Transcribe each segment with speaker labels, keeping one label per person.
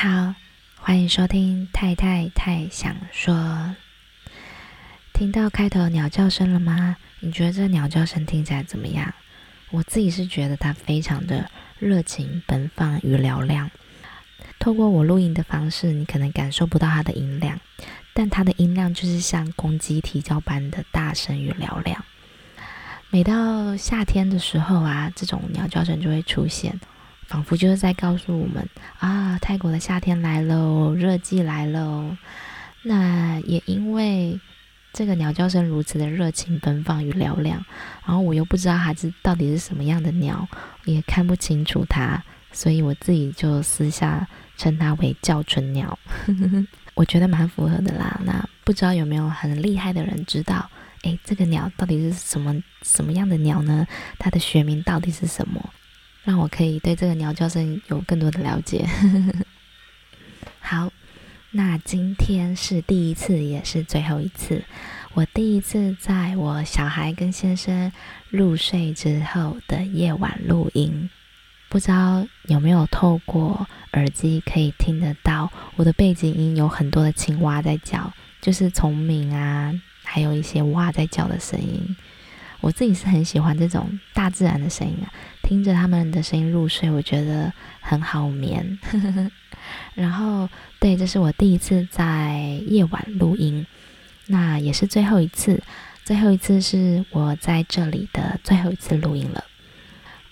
Speaker 1: 好，欢迎收听太太太想说。听到开头鸟叫声了吗？你觉得这鸟叫声听起来怎么样？我自己是觉得它非常的热情、奔放与嘹亮。透过我录音的方式，你可能感受不到它的音量，但它的音量就是像公鸡啼叫般的大声与嘹亮。每到夏天的时候啊，这种鸟叫声就会出现，仿佛就是在告诉我们啊，泰国的夏天来喽，热季来喽。那也因为这个鸟叫声如此的热情、奔放与嘹亮，然后我又不知道它是到底是什么样的鸟，也看不清楚它，所以我自己就私下称它为叫春鸟。我觉得蛮符合的啦。那不知道有没有很厉害的人知道，诶，这个鸟到底是什么什么样的鸟呢？它的学名到底是什么？让我可以对这个鸟叫声有更多的了解。好。那今天是第一次，也是最后一次。我第一次在我小孩跟先生入睡之后的夜晚录音，不知道有没有透过耳机可以听得到我的背景音，有很多的青蛙在叫，就是虫鸣啊，还有一些蛙在叫的声音。我自己是很喜欢这种大自然的声音啊，听着他们的声音入睡，我觉得很好眠。然后，对，这是我第一次在夜晚录音，那也是最后一次。最后一次是我在这里的最后一次录音了。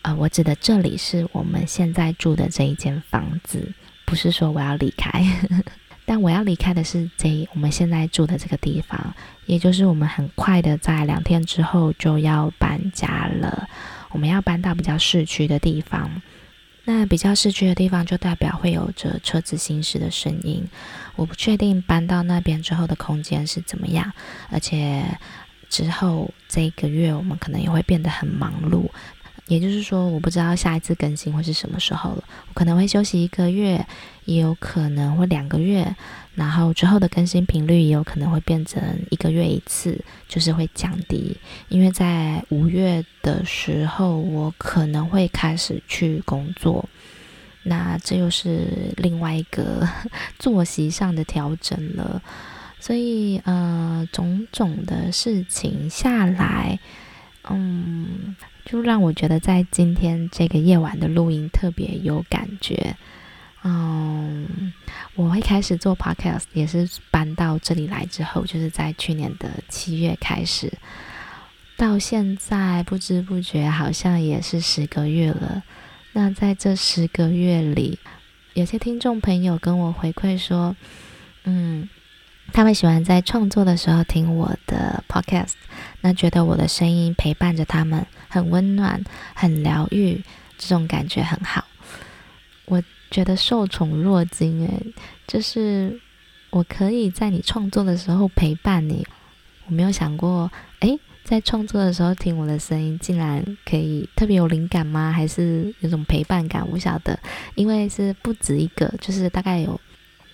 Speaker 1: 呃，我指的这里是我们现在住的这一间房子，不是说我要离开，但我要离开的是这我们现在住的这个地方，也就是我们很快的在两天之后就要搬家了，我们要搬到比较市区的地方。那比较市区的地方，就代表会有着车子行驶的声音。我不确定搬到那边之后的空间是怎么样，而且之后这一个月我们可能也会变得很忙碌。也就是说，我不知道下一次更新会是什么时候了。我可能会休息一个月，也有可能会两个月。然后之后的更新频率也有可能会变成一个月一次，就是会降低，因为在五月的时候我可能会开始去工作，那这又是另外一个作息上的调整了，所以呃，种种的事情下来，嗯，就让我觉得在今天这个夜晚的录音特别有感觉。嗯，我会开始做 podcast，也是搬到这里来之后，就是在去年的七月开始，到现在不知不觉好像也是十个月了。那在这十个月里，有些听众朋友跟我回馈说，嗯，他们喜欢在创作的时候听我的 podcast，那觉得我的声音陪伴着他们，很温暖，很疗愈，这种感觉很好。我。觉得受宠若惊，诶，就是我可以在你创作的时候陪伴你。我没有想过，诶，在创作的时候听我的声音，竟然可以特别有灵感吗？还是有种陪伴感？我晓得，因为是不止一个，就是大概有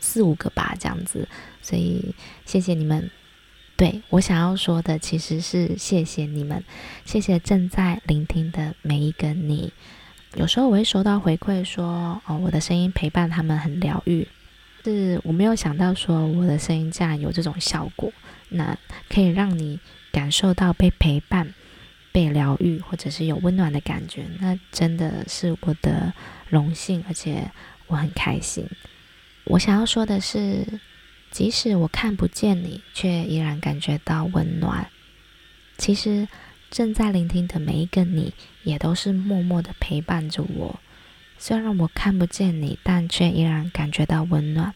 Speaker 1: 四五个吧，这样子。所以谢谢你们。对，我想要说的其实是谢谢你们，谢谢正在聆听的每一个你。有时候我会收到回馈说，哦，我的声音陪伴他们很疗愈，是我没有想到说我的声音竟然有这种效果，那可以让你感受到被陪伴、被疗愈，或者是有温暖的感觉，那真的是我的荣幸，而且我很开心。我想要说的是，即使我看不见你，却依然感觉到温暖。其实。正在聆听的每一个你，也都是默默的陪伴着我。虽然我看不见你，但却依然感觉到温暖。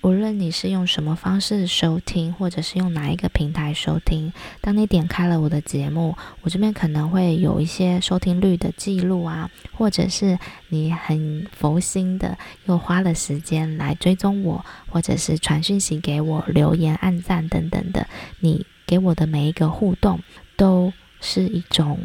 Speaker 1: 无论你是用什么方式收听，或者是用哪一个平台收听，当你点开了我的节目，我这边可能会有一些收听率的记录啊，或者是你很佛心的又花了时间来追踪我，或者是传讯息给我、留言、按赞等等的，你给我的每一个互动都。是一种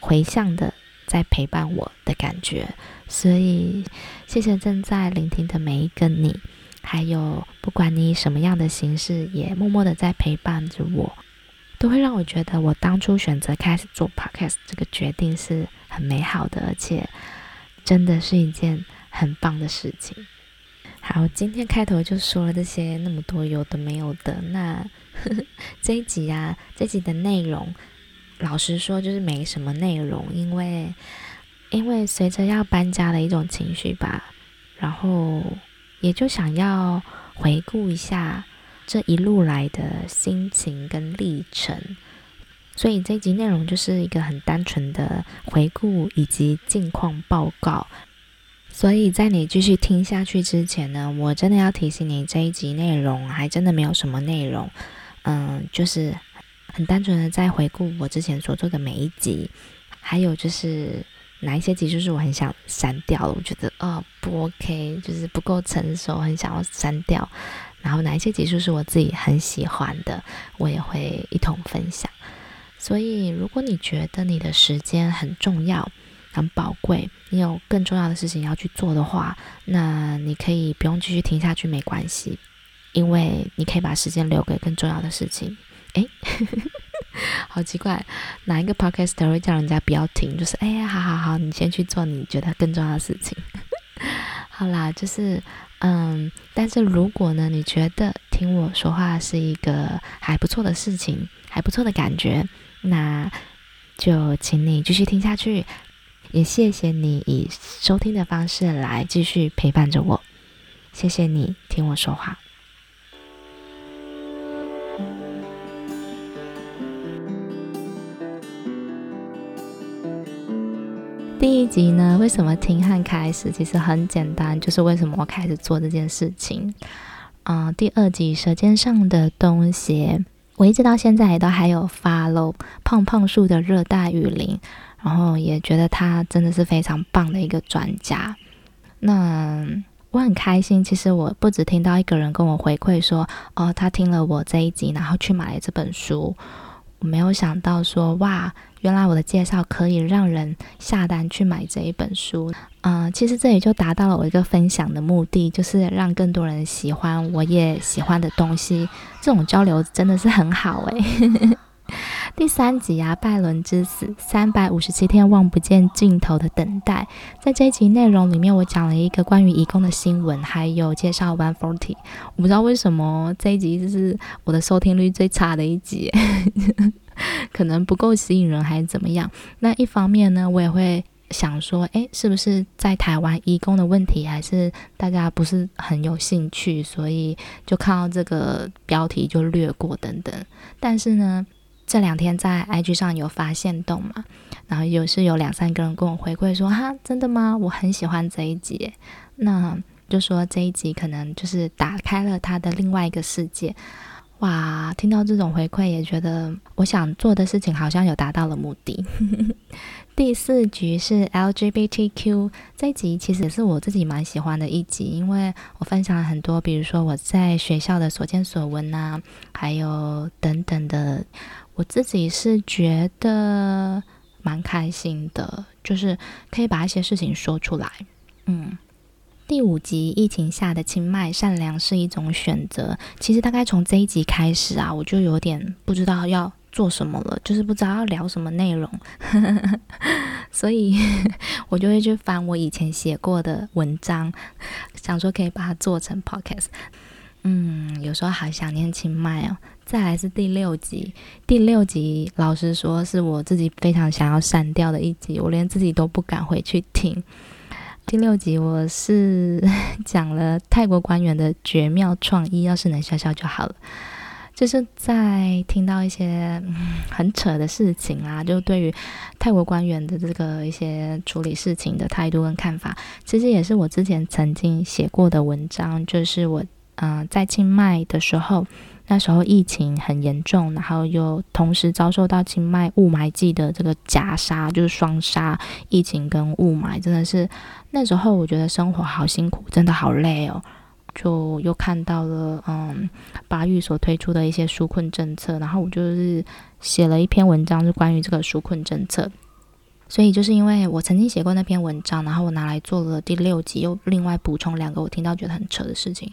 Speaker 1: 回向的，在陪伴我的感觉，所以谢谢正在聆听的每一个你，还有不管你以什么样的形式，也默默的在陪伴着我，都会让我觉得我当初选择开始做 podcast 这个决定是很美好的，而且真的是一件很棒的事情。好，今天开头就说了这些那么多有的没有的，那呵 呵这一集啊，这集的内容，老实说就是没什么内容，因为因为随着要搬家的一种情绪吧，然后也就想要回顾一下这一路来的心情跟历程，所以这一集内容就是一个很单纯的回顾以及近况报告。所以在你继续听下去之前呢，我真的要提醒你，这一集内容还真的没有什么内容，嗯，就是很单纯的在回顾我之前所做的每一集，还有就是哪一些集数是我很想删掉的，我觉得哦不 OK，就是不够成熟，很想要删掉，然后哪一些集数是我自己很喜欢的，我也会一同分享。所以如果你觉得你的时间很重要，很宝贵，你有更重要的事情要去做的话，那你可以不用继续听下去，没关系，因为你可以把时间留给更重要的事情。诶，好奇怪，哪一个 podcaster 会叫人家不要停？就是哎呀，好好好，你先去做你觉得更重要的事情。好啦，就是嗯，但是如果呢，你觉得听我说话是一个还不错的事情，还不错的感觉，那就请你继续听下去。也谢谢你以收听的方式来继续陪伴着我，谢谢你听我说话。第一集呢，为什么听和开始？其实很简单，就是为什么我开始做这件事情。嗯、第二集《舌尖上的东西》，我一直到现在也都还有 follow 胖胖树的热带雨林。然后也觉得他真的是非常棒的一个专家。那我很开心，其实我不止听到一个人跟我回馈说，哦，他听了我这一集，然后去买了这本书。我没有想到说，哇，原来我的介绍可以让人下单去买这一本书。嗯、其实这也就达到了我一个分享的目的，就是让更多人喜欢我也喜欢的东西。这种交流真的是很好诶。第三集啊，拜伦之死，三百五十七天望不见尽头的等待。在这一集内容里面，我讲了一个关于移工的新闻，还有介绍 One Forty。我不知道为什么这一集就是我的收听率最差的一集，可能不够吸引人还是怎么样？那一方面呢，我也会想说，诶，是不是在台湾移工的问题还是大家不是很有兴趣，所以就看到这个标题就略过等等。但是呢，这两天在 IG 上有发现动嘛，然后有是有两三个人跟我回馈说哈，真的吗？我很喜欢这一集，那就说这一集可能就是打开了他的另外一个世界，哇！听到这种回馈也觉得我想做的事情好像有达到了目的。第四局是 LGBTQ 这一集，其实也是我自己蛮喜欢的一集，因为我分享了很多，比如说我在学校的所见所闻啊，还有等等的。我自己是觉得蛮开心的，就是可以把一些事情说出来。嗯，第五集疫情下的清迈，善良是一种选择。其实大概从这一集开始啊，我就有点不知道要做什么了，就是不知道要聊什么内容，所以 我就会去翻我以前写过的文章，想说可以把它做成 podcast。嗯，有时候好想念清迈哦。再来是第六集，第六集老实说是我自己非常想要删掉的一集，我连自己都不敢回去听。第六集我是 讲了泰国官员的绝妙创意，要是能笑笑就好了。就是在听到一些很扯的事情啊，就对于泰国官员的这个一些处理事情的态度跟看法，其实也是我之前曾经写过的文章，就是我。嗯、在清迈的时候，那时候疫情很严重，然后又同时遭受到清迈雾霾季的这个夹杀，就是双杀，疫情跟雾霾，真的是那时候我觉得生活好辛苦，真的好累哦。就又看到了，嗯，巴育所推出的一些纾困政策，然后我就是写了一篇文章，是关于这个纾困政策。所以就是因为我曾经写过那篇文章，然后我拿来做了第六集，又另外补充两个我听到觉得很扯的事情。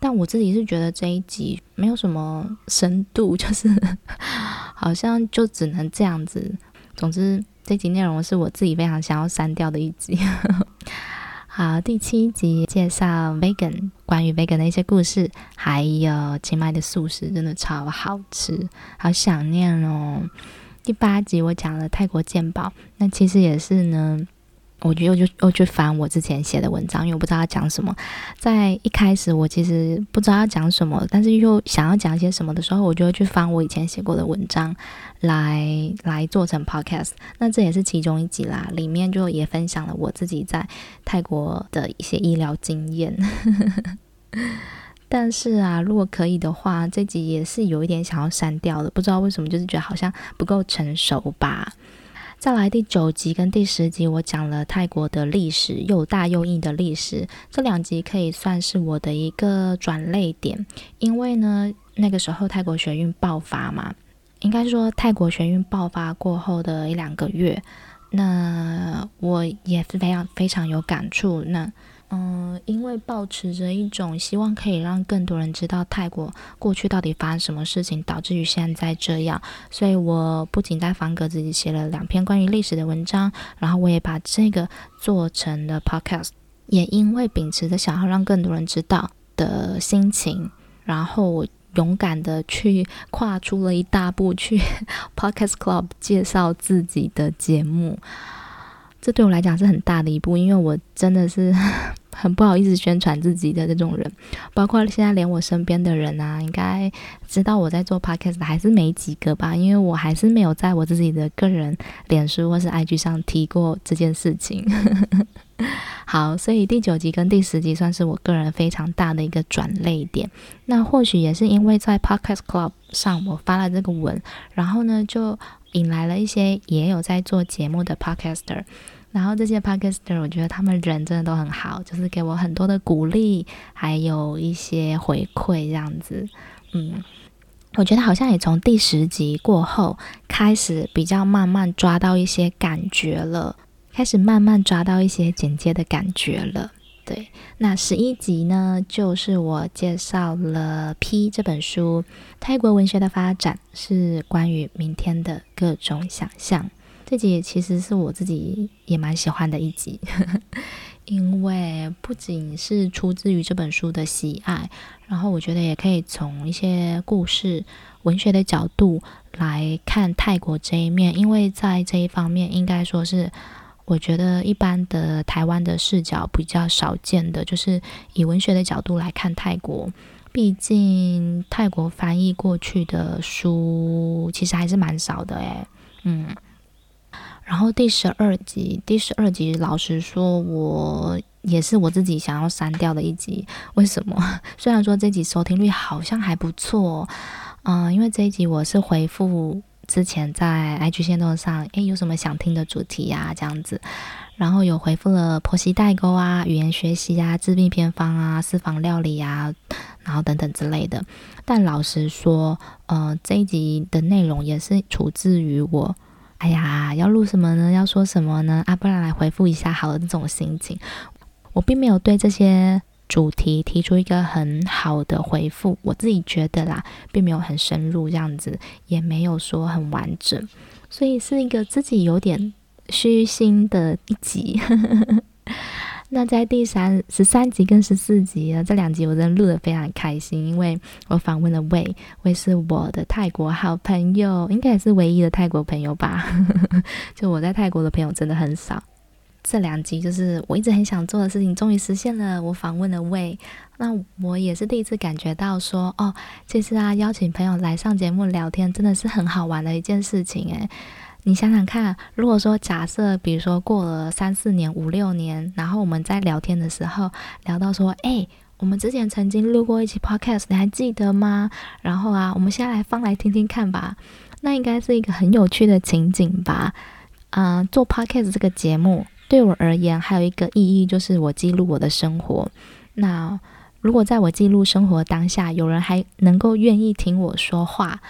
Speaker 1: 但我自己是觉得这一集没有什么深度，就是 好像就只能这样子。总之，这集内容是我自己非常想要删掉的一集。好，第七集介绍 vegan，关于 vegan 的一些故事，还有清迈的素食真的超好吃，好想念哦。第八集我讲了泰国鉴宝，那其实也是呢。我就又就又去翻我之前写的文章，因为我不知道要讲什么。在一开始我其实不知道要讲什么，但是又想要讲些什么的时候，我就会去翻我以前写过的文章来来做成 podcast。那这也是其中一集啦，里面就也分享了我自己在泰国的一些医疗经验。但是啊，如果可以的话，这集也是有一点想要删掉的，不知道为什么，就是觉得好像不够成熟吧。再来第九集跟第十集，我讲了泰国的历史，又大又硬的历史。这两集可以算是我的一个转捩点，因为呢，那个时候泰国学运爆发嘛，应该说泰国学运爆发过后的一两个月，那我也是非常非常有感触。那嗯，因为抱持着一种希望，可以让更多人知道泰国过去到底发生什么事情，导致于现在这样，所以我不仅在方格子里写了两篇关于历史的文章，然后我也把这个做成了 podcast，也因为秉持着想要让更多人知道的心情，然后我勇敢的去跨出了一大步，去 podcast club 介绍自己的节目。这对我来讲是很大的一步，因为我真的是很不好意思宣传自己的这种人，包括现在连我身边的人啊，应该知道我在做 podcast 还是没几个吧，因为我还是没有在我自己的个人脸书或是 IG 上提过这件事情。好，所以第九集跟第十集算是我个人非常大的一个转捩点。那或许也是因为在 Podcast Club 上我发了这个文，然后呢就。引来了一些也有在做节目的 podcaster，然后这些 podcaster 我觉得他们人真的都很好，就是给我很多的鼓励，还有一些回馈这样子。嗯，我觉得好像也从第十集过后开始比较慢慢抓到一些感觉了，开始慢慢抓到一些简介的感觉了。对，那十一集呢，就是我介绍了《P》这本书，泰国文学的发展是关于明天的各种想象。这集其实是我自己也蛮喜欢的一集，因为不仅是出自于这本书的喜爱，然后我觉得也可以从一些故事、文学的角度来看泰国这一面，因为在这一方面应该说是。我觉得一般的台湾的视角比较少见的，就是以文学的角度来看泰国。毕竟泰国翻译过去的书其实还是蛮少的诶，嗯。然后第十二集，第十二集老实说，我也是我自己想要删掉的一集。为什么？虽然说这集收听率好像还不错，嗯，因为这一集我是回复。之前在 IG 线动上，诶，有什么想听的主题呀？这样子，然后有回复了婆媳代沟啊、语言学习啊、治病偏方啊、私房料理啊，然后等等之类的。但老实说，呃，这一集的内容也是出自于我，哎呀，要录什么呢？要说什么呢？啊，不然来回复一下好了，这种心情，我并没有对这些。主题提出一个很好的回复，我自己觉得啦，并没有很深入这样子，也没有说很完整，所以是一个自己有点虚心的一集。那在第三十三集跟十四集啊，这两集我真的录得非常开心，因为我访问了魏，魏是我的泰国好朋友，应该也是唯一的泰国朋友吧。就我在泰国的朋友真的很少。这两集就是我一直很想做的事情，终于实现了。我访问了魏，那我也是第一次感觉到说，哦，其实啊，邀请朋友来上节目聊天，真的是很好玩的一件事情诶，你想想看，如果说假设，比如说过了三四年、五六年，然后我们在聊天的时候聊到说，诶，我们之前曾经录过一期 podcast，你还记得吗？然后啊，我们现在来放来听听看吧，那应该是一个很有趣的情景吧？啊、做 podcast 这个节目。对我而言，还有一个意义，就是我记录我的生活。那如果在我记录生活当下，有人还能够愿意听我说话，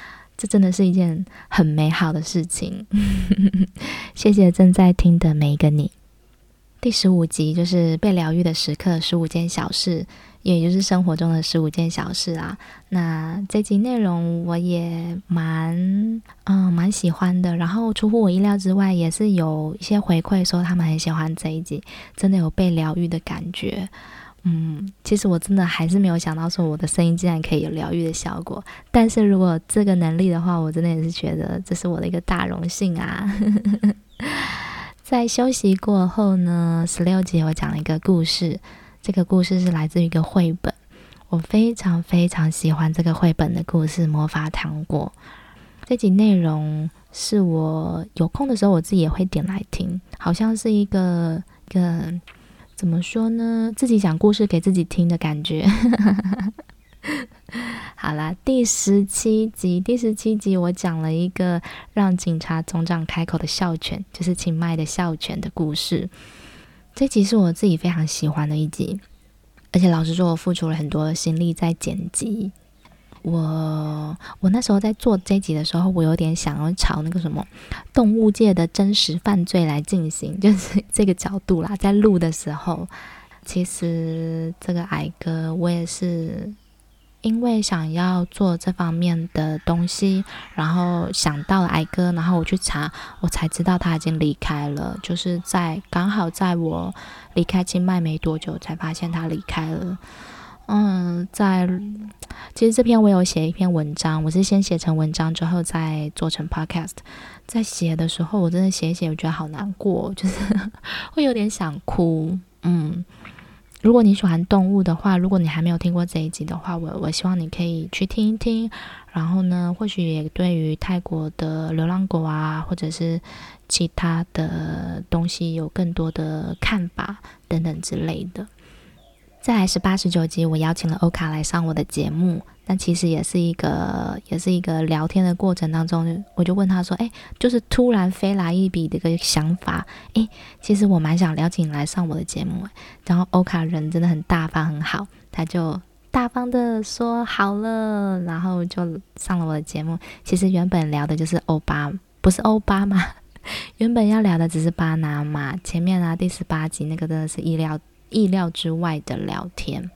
Speaker 1: 这真的是一件很美好的事情。谢谢正在听的每一个你。第十五集就是被疗愈的时刻，十五件小事，也就是生活中的十五件小事啊。那这集内容我也蛮嗯蛮喜欢的，然后出乎我意料之外，也是有一些回馈说他们很喜欢这一集，真的有被疗愈的感觉。嗯，其实我真的还是没有想到说我的声音竟然可以有疗愈的效果，但是如果这个能力的话，我真的也是觉得这是我的一个大荣幸啊。在休息过后呢，十六集我讲了一个故事，这个故事是来自于一个绘本，我非常非常喜欢这个绘本的故事《魔法糖果》。这集内容是我有空的时候我自己也会点来听，好像是一个一个怎么说呢，自己讲故事给自己听的感觉。好啦，第十七集，第十七集我讲了一个让警察总长开口的校犬，就是清迈的校犬的故事。这集是我自己非常喜欢的一集，而且老实说，我付出了很多心力在剪辑。我我那时候在做这集的时候，我有点想要朝那个什么动物界的真实犯罪来进行，就是这个角度啦。在录的时候，其实这个矮哥，我也是。因为想要做这方面的东西，然后想到了矮哥，然后我去查，我才知道他已经离开了。就是在刚好在我离开清迈没多久，才发现他离开了。嗯，在其实这篇我有写一篇文章，我是先写成文章之后再做成 podcast。在写的时候，我真的写一写，我觉得好难过，就是 会有点想哭。嗯。如果你喜欢动物的话，如果你还没有听过这一集的话，我我希望你可以去听一听。然后呢，或许也对于泰国的流浪狗啊，或者是其他的东西有更多的看法等等之类的。再来是八十九集，我邀请了欧卡来上我的节目。但其实也是一个，也是一个聊天的过程当中，我就问他说：“哎，就是突然飞来一笔的一个想法，哎，其实我蛮想邀请你来上我的节目。”然后欧卡人真的很大方很好，他就大方的说好了，然后就上了我的节目。其实原本聊的就是欧巴，不是欧巴嘛，原本要聊的只是巴拿马。前面啊，第十八集那个真的是意料意料之外的聊天。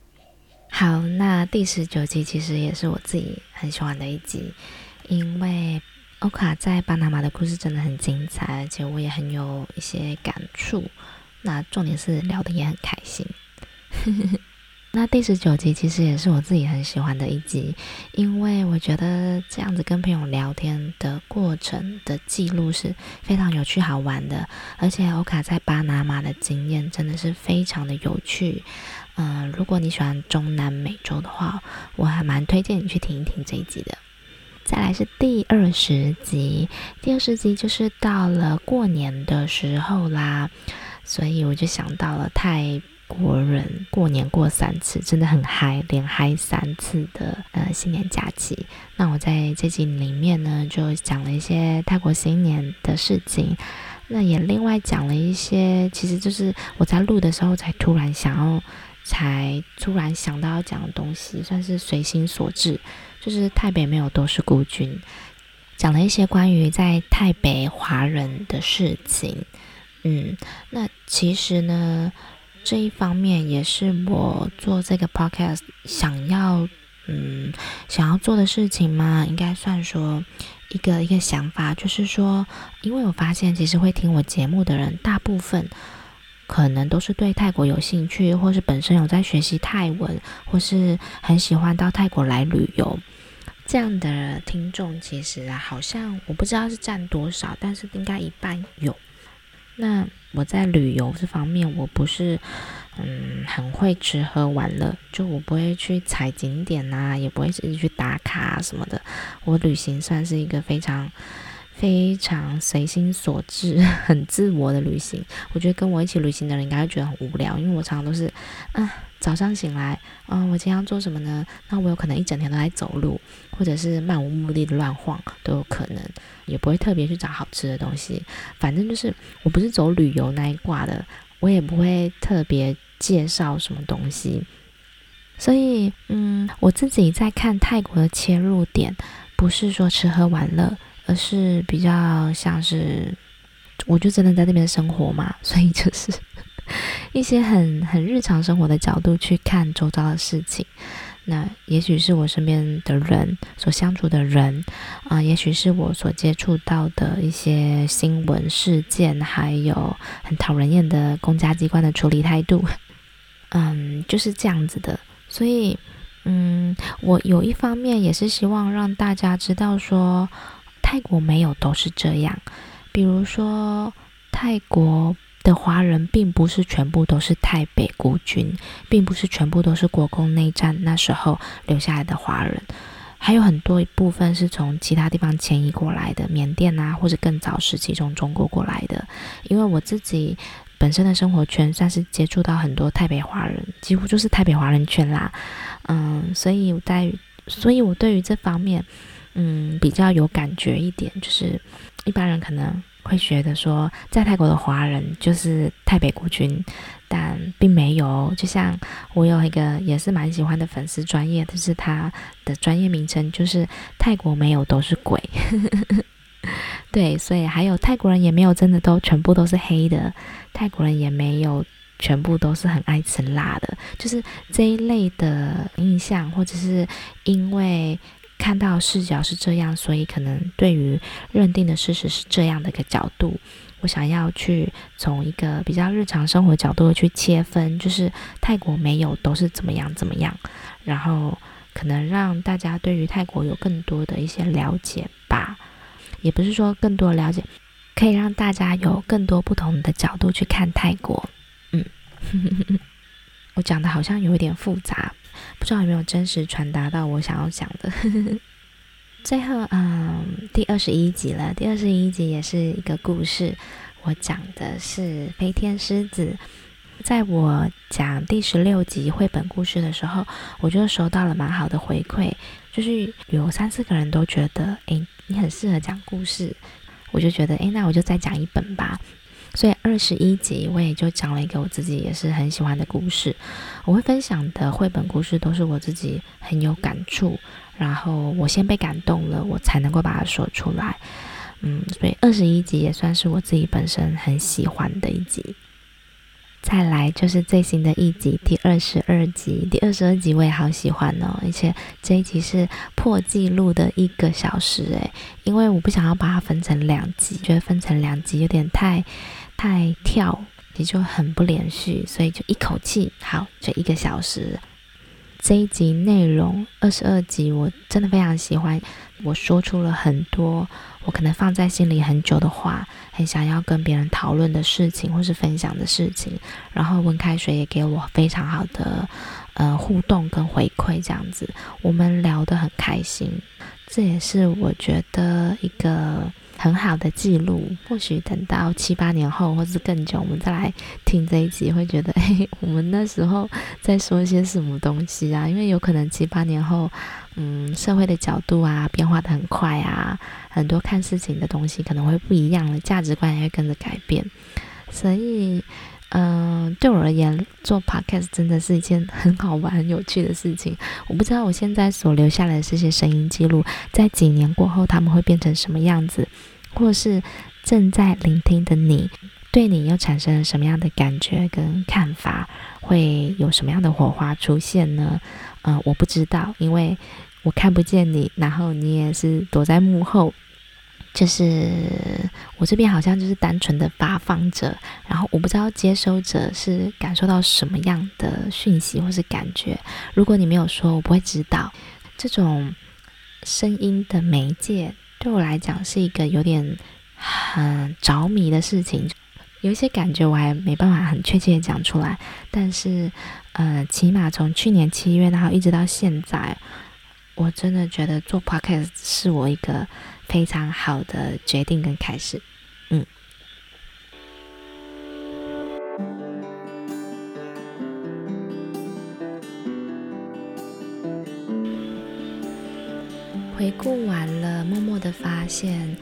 Speaker 1: 好，那第十九集其实也是我自己很喜欢的一集，因为欧卡在巴拿马的故事真的很精彩，而且我也很有一些感触。那重点是聊的也很开心。呵呵呵那第十九集其实也是我自己很喜欢的一集，因为我觉得这样子跟朋友聊天的过程的记录是非常有趣好玩的，而且欧卡在巴拿马的经验真的是非常的有趣。嗯、如果你喜欢中南美洲的话，我还蛮推荐你去听一听这一集的。再来是第二十集，第二十集就是到了过年的时候啦，所以我就想到了泰国人过年过三次，真的很嗨，连嗨三次的呃新年假期。那我在这集里面呢，就讲了一些泰国新年的事情，那也另外讲了一些，其实就是我在录的时候才突然想要。才突然想到要讲的东西，算是随心所至。就是泰北没有都是孤军，讲了一些关于在泰北华人的事情。嗯，那其实呢，这一方面也是我做这个 podcast 想要，嗯，想要做的事情嘛，应该算说一个一个想法，就是说，因为我发现其实会听我节目的人，大部分。可能都是对泰国有兴趣，或是本身有在学习泰文，或是很喜欢到泰国来旅游这样的听众。其实啊，好像我不知道是占多少，但是应该一半有。那我在旅游这方面，我不是嗯很会吃喝玩乐，就我不会去踩景点呐，也不会自己去打卡什么的。我旅行算是一个非常。非常随心所至，很自我的旅行。我觉得跟我一起旅行的人应该会觉得很无聊，因为我常常都是，啊，早上醒来，嗯，我今天要做什么呢？那我有可能一整天都在走路，或者是漫无目的的乱晃都有可能，也不会特别去找好吃的东西。反正就是我不是走旅游那一挂的，我也不会特别介绍什么东西。所以，嗯，我自己在看泰国的切入点，不是说吃喝玩乐。而是比较像是，我就真的在那边生活嘛，所以就是 一些很很日常生活的角度去看周遭的事情。那也许是我身边的人所相处的人啊、也许是我所接触到的一些新闻事件，还有很讨人厌的公家机关的处理态度，嗯，就是这样子的。所以，嗯，我有一方面也是希望让大家知道说，泰国没有都是这样。比如说，泰国。的华人并不是全部都是泰北孤军，并不是全部都是国共内战那时候留下来的华人，还有很多一部分是从其他地方迁移过来的，缅甸啊，或者更早时期从中国过来的。因为我自己本身的生活圈算是接触到很多泰北华人，几乎就是泰北华人圈啦，嗯，所以我在，所以我对于这方面，嗯，比较有感觉一点，就是一般人可能。会觉得说，在泰国的华人就是泰北孤军，但并没有。就像我有一个也是蛮喜欢的粉丝专业，但是他的专业名称就是“泰国没有都是鬼”。对，所以还有泰国人也没有真的都全部都是黑的，泰国人也没有全部都是很爱吃辣的，就是这一类的印象，或者是因为。看到视角是这样，所以可能对于认定的事实是这样的一个角度，我想要去从一个比较日常生活角度去切分，就是泰国没有都是怎么样怎么样，然后可能让大家对于泰国有更多的一些了解吧，也不是说更多了解，可以让大家有更多不同的角度去看泰国。嗯，我讲的好像有一点复杂。不知道有没有真实传达到我想要讲的。最后，嗯，第二十一集了。第二十一集也是一个故事，我讲的是飞天狮子。在我讲第十六集绘本故事的时候，我就收到了蛮好的回馈，就是有三四个人都觉得，诶，你很适合讲故事。我就觉得，诶，那我就再讲一本吧。所以二十一集我也就讲了一个我自己也是很喜欢的故事。我会分享的绘本故事都是我自己很有感触，然后我先被感动了，我才能够把它说出来。嗯，所以二十一集也算是我自己本身很喜欢的一集。再来就是最新的一集，第二十二集。第二十二集我也好喜欢哦，而且这一集是破纪录的一个小时诶，因为我不想要把它分成两集，觉得分成两集有点太。太跳也就很不连续，所以就一口气好，就一个小时。这一集内容二十二集，我真的非常喜欢。我说出了很多我可能放在心里很久的话，很想要跟别人讨论的事情，或是分享的事情。然后温开水也给我非常好的呃互动跟回馈，这样子我们聊得很开心。这也是我觉得一个。很好的记录，或许等到七八年后，或是更久，我们再来听这一集，会觉得，哎，我们那时候在说一些什么东西啊？因为有可能七八年后，嗯，社会的角度啊，变化的很快啊，很多看事情的东西可能会不一样了，价值观也会跟着改变，所以。嗯、对我而言，做 podcast 真的是一件很好玩、很有趣的事情。我不知道我现在所留下来的这些声音记录，在几年过后，他们会变成什么样子，或是正在聆听的你，对你又产生了什么样的感觉跟看法，会有什么样的火花出现呢？嗯、呃，我不知道，因为我看不见你，然后你也是躲在幕后。就是我这边好像就是单纯的发放者，然后我不知道接收者是感受到什么样的讯息或是感觉。如果你没有说，我不会知道。这种声音的媒介对我来讲是一个有点很着迷的事情，有一些感觉我还没办法很确切的讲出来。但是，呃，起码从去年七月然后一直到现在，我真的觉得做 podcast 是我一个。非常好的决定跟开始，嗯。回顾完了，默默的发现，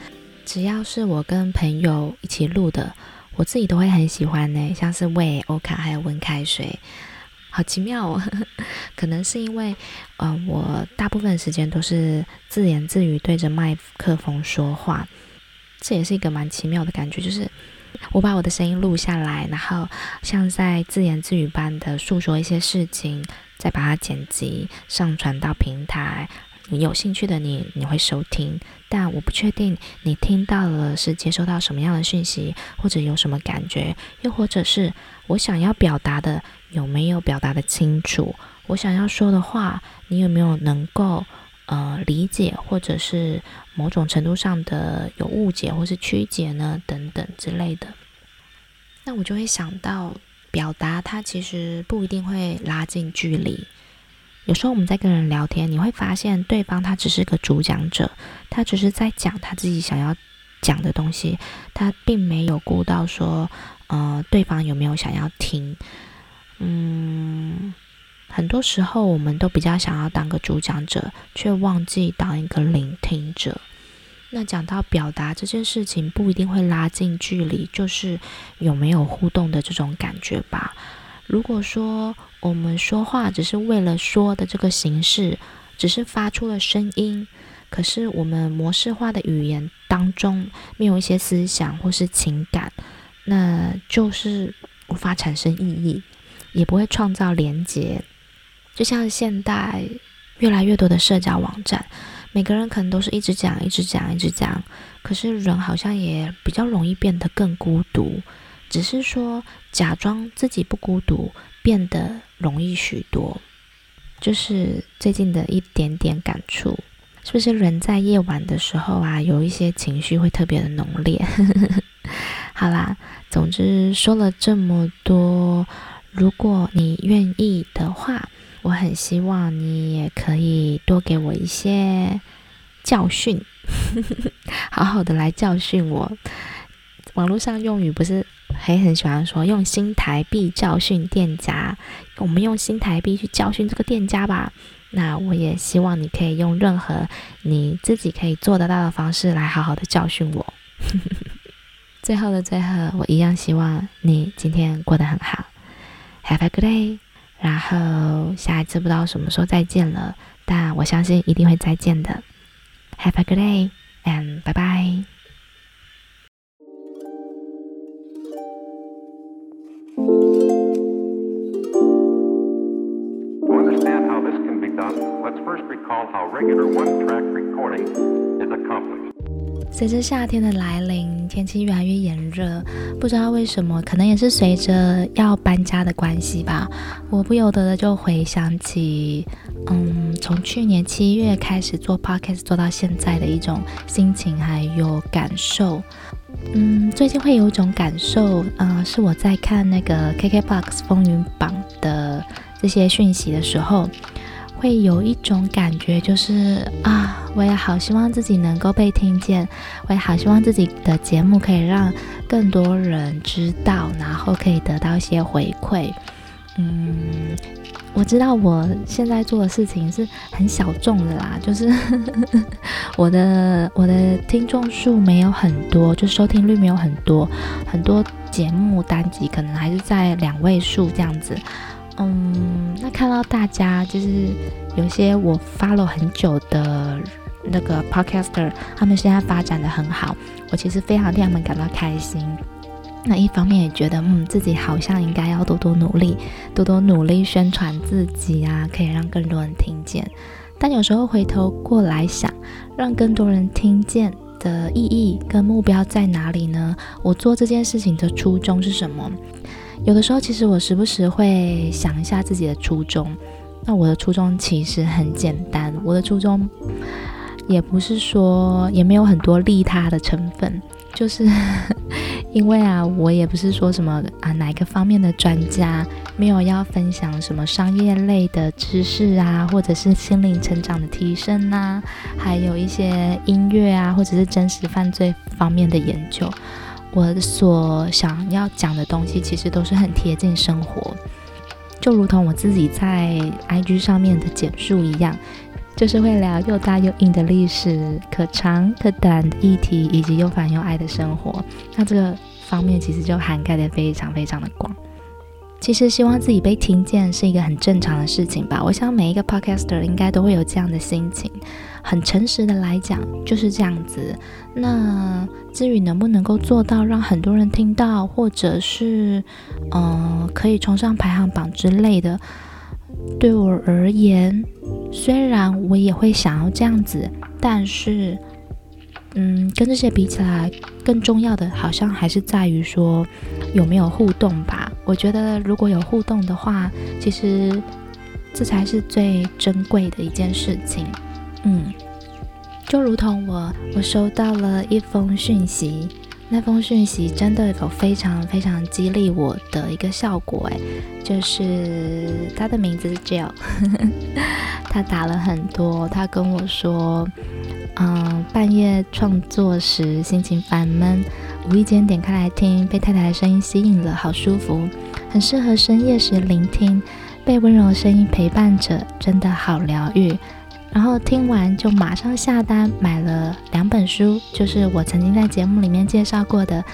Speaker 1: 只要是我跟朋友一起录的，我自己都会很喜欢呢。像是喂欧卡还有温开水。好奇妙哦，可能是因为，呃，我大部分时间都是自言自语对着麦克风说话，这也是一个蛮奇妙的感觉。就是我把我的声音录下来，然后像在自言自语般的诉说一些事情，再把它剪辑上传到平台。你有兴趣的你，你会收听，但我不确定你听到了是接收到什么样的讯息，或者有什么感觉，又或者是我想要表达的有没有表达得清楚，我想要说的话，你有没有能够呃理解，或者是某种程度上的有误解或是曲解呢？等等之类的，那我就会想到，表达它其实不一定会拉近距离。有时候我们在跟人聊天，你会发现对方他只是个主讲者，他只是在讲他自己想要讲的东西，他并没有顾到说，呃，对方有没有想要听。嗯，很多时候我们都比较想要当个主讲者，却忘记当一个聆听者。那讲到表达这件事情，不一定会拉近距离，就是有没有互动的这种感觉吧。如果说我们说话只是为了说的这个形式，只是发出了声音，可是我们模式化的语言当中没有一些思想或是情感，那就是无法产生意义，也不会创造连接。就像现代越来越多的社交网站，每个人可能都是一直讲、一直讲、一直讲，可是人好像也比较容易变得更孤独。只是说，假装自己不孤独，变得容易许多。就是最近的一点点感触，是不是人在夜晚的时候啊，有一些情绪会特别的浓烈？好啦，总之说了这么多，如果你愿意的话，我很希望你也可以多给我一些教训，好好的来教训我。网络上用语不是还很喜欢说用新台币教训店家，我们用新台币去教训这个店家吧。那我也希望你可以用任何你自己可以做得到的方式来好好的教训我。最后的最后，我一样希望你今天过得很好 ，Have a good day。然后下一次不知道什么时候再见了，但我相信一定会再见的。Have a good day and bye bye。 随着夏天的来临，天气越来越炎热，不知道为什么，可能也是随着要搬家的关系吧，我不由得的就回想起，嗯，从去年七月开始做 podcast 做到现在的一种心情还有感受。嗯，最近会有一种感受，嗯、呃，是我在看那个 KKBOX 风云榜的这些讯息的时候。会有一种感觉，就是啊，我也好希望自己能够被听见，我也好希望自己的节目可以让更多人知道，然后可以得到一些回馈。嗯，我知道我现在做的事情是很小众的啦，就是 我的我的听众数没有很多，就收听率没有很多，很多节目单集可能还是在两位数这样子。嗯，那看到大家就是有些我 follow 很久的那个 podcaster，他们现在发展的很好，我其实非常替他们感到开心。那一方面也觉得，嗯，自己好像应该要多多努力，多多努力宣传自己啊，可以让更多人听见。但有时候回头过来想，让更多人听见的意义跟目标在哪里呢？我做这件事情的初衷是什么？有的时候，其实我时不时会想一下自己的初衷。那我的初衷其实很简单，我的初衷也不是说，也没有很多利他的成分，就是 因为啊，我也不是说什么啊哪个方面的专家，没有要分享什么商业类的知识啊，或者是心灵成长的提升啊，还有一些音乐啊，或者是真实犯罪方面的研究。我所想要讲的东西，其实都是很贴近生活，就如同我自己在 IG 上面的简述一样，就是会聊又大又硬的历史，可长可短的议题，以及又烦又爱的生活。那这个方面其实就涵盖得非常非常的广。其实希望自己被听见是一个很正常的事情吧。我想每一个 Podcaster 应该都会有这样的心情。很诚实的来讲，就是这样子。那至于能不能够做到让很多人听到，或者是嗯、呃、可以冲上排行榜之类的，对我而言，虽然我也会想要这样子，但是。嗯，跟这些比起来，更重要的好像还是在于说有没有互动吧。我觉得如果有互动的话，其实这才是最珍贵的一件事情。嗯，就如同我，我收到了一封讯息，那封讯息真的有非常非常激励我的一个效果。哎，就是他的名字是 Jill，他打了很多，他跟我说。嗯，半夜创作时心情烦闷，无意间点开来听，被太太的声音吸引了，好舒服，很适合深夜时聆听，被温柔的声音陪伴着，真的好疗愈。然后听完就马上下单买了两本书，就是我曾经在节目里面介绍过的《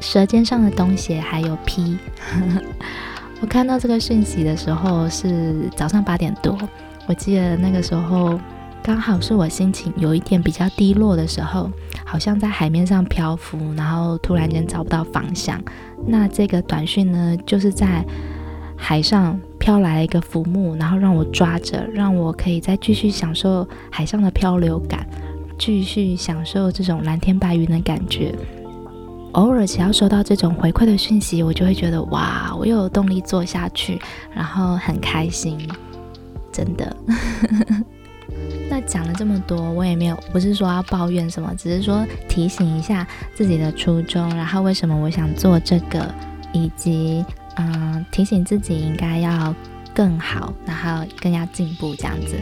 Speaker 1: 舌尖上的东西》还有《P 》。我看到这个讯息的时候是早上八点多，我记得那个时候。刚好是我心情有一点比较低落的时候，好像在海面上漂浮，然后突然间找不到方向。那这个短讯呢，就是在海上飘来了一个浮木，然后让我抓着，让我可以再继续享受海上的漂流感，继续享受这种蓝天白云的感觉。偶尔只要收到这种回馈的讯息，我就会觉得哇，我又有动力做下去，然后很开心，真的。那讲了这么多，我也没有不是说要抱怨什么，只是说提醒一下自己的初衷，然后为什么我想做这个，以及嗯提醒自己应该要更好，然后更要进步这样子。